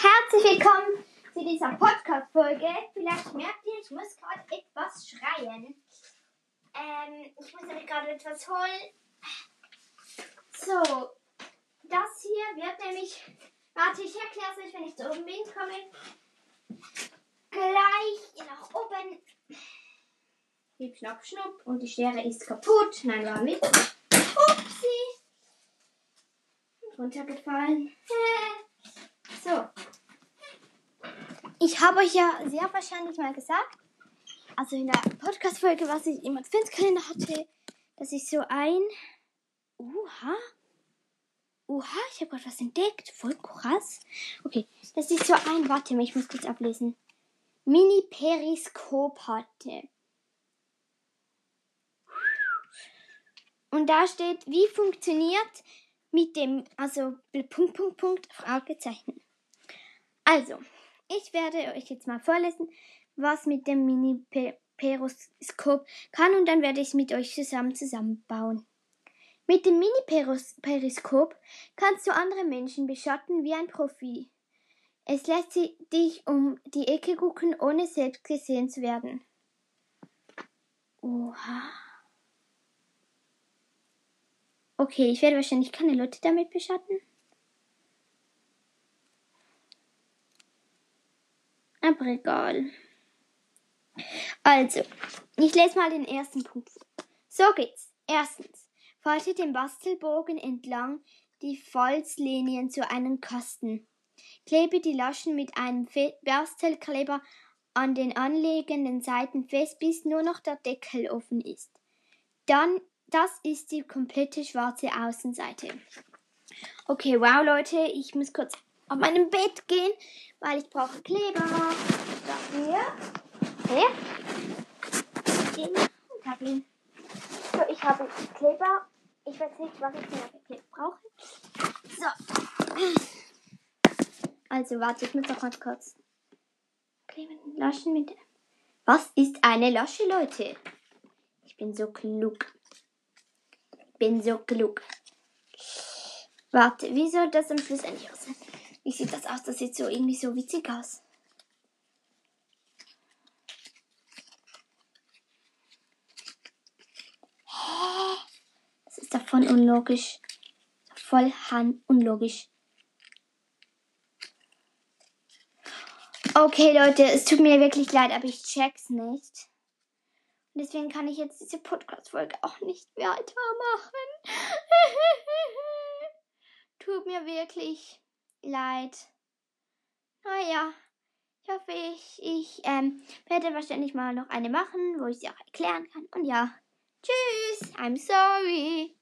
herzlich willkommen zu dieser Podcast-Folge. Vielleicht merkt ihr, ich muss gerade etwas schreien. Ähm, ich muss nämlich gerade etwas holen. So, das hier wird nämlich. Warte, ich erkläre es euch, wenn ich zu oben bin, komme. Gleich nach oben. Schnipp, schnapp, schnupp. Und die Schere ist kaputt. Nein, war nicht. Upsi. Runtergefallen. Ich habe euch ja sehr wahrscheinlich mal gesagt, also in der Podcast-Folge, was ich im Adventskalender hatte, dass ich so ein. Uha. Uha, ich habe gerade was entdeckt. Voll krass. Okay, das ist so ein. Warte mal, ich muss kurz ablesen. Mini-Periskop hatte. Und da steht, wie funktioniert mit dem, also Punkt, Punkt, Punkt, Fragezeichen. Also, ich werde euch jetzt mal vorlesen, was mit dem Mini-Periskop kann und dann werde ich es mit euch zusammen zusammenbauen. Mit dem Mini-Periskop kannst du andere Menschen beschatten wie ein Profi. Es lässt dich um die Ecke gucken, ohne selbst gesehen zu werden. Oha. Okay, ich werde wahrscheinlich keine Leute damit beschatten. Aber egal. Also, ich lese mal den ersten Punkt. So geht's. Erstens, falte den Bastelbogen entlang die Falzlinien zu einem Kasten. Klebe die Laschen mit einem Bastelkleber an den anliegenden Seiten fest, bis nur noch der Deckel offen ist. Dann das ist die komplette schwarze Außenseite. Okay, wow, Leute, ich muss kurz auf meinem Bett gehen, weil ich brauche Kleber. Dafür. Okay. Den und hab ihn. So, ich habe Kleber. Ich weiß nicht, was ich für Kleber brauche. So. Also, warte, ich muss noch ganz kurz. Kleben, Laschen mit. Was ist eine Lasche, Leute? Ich bin so klug bin so klug. Warte, wie soll das am Schluss eigentlich aussehen? Wie sieht das aus? Das sieht so irgendwie so witzig aus. Das ist davon unlogisch. Voll han unlogisch. Okay, Leute, es tut mir wirklich leid, aber ich check's nicht. Und deswegen kann ich jetzt diese Podcast-Folge auch nicht weitermachen. Tut mir wirklich leid. Naja, ich hoffe, ich, ich ähm, werde wahrscheinlich mal noch eine machen, wo ich sie auch erklären kann. Und ja, tschüss, I'm sorry.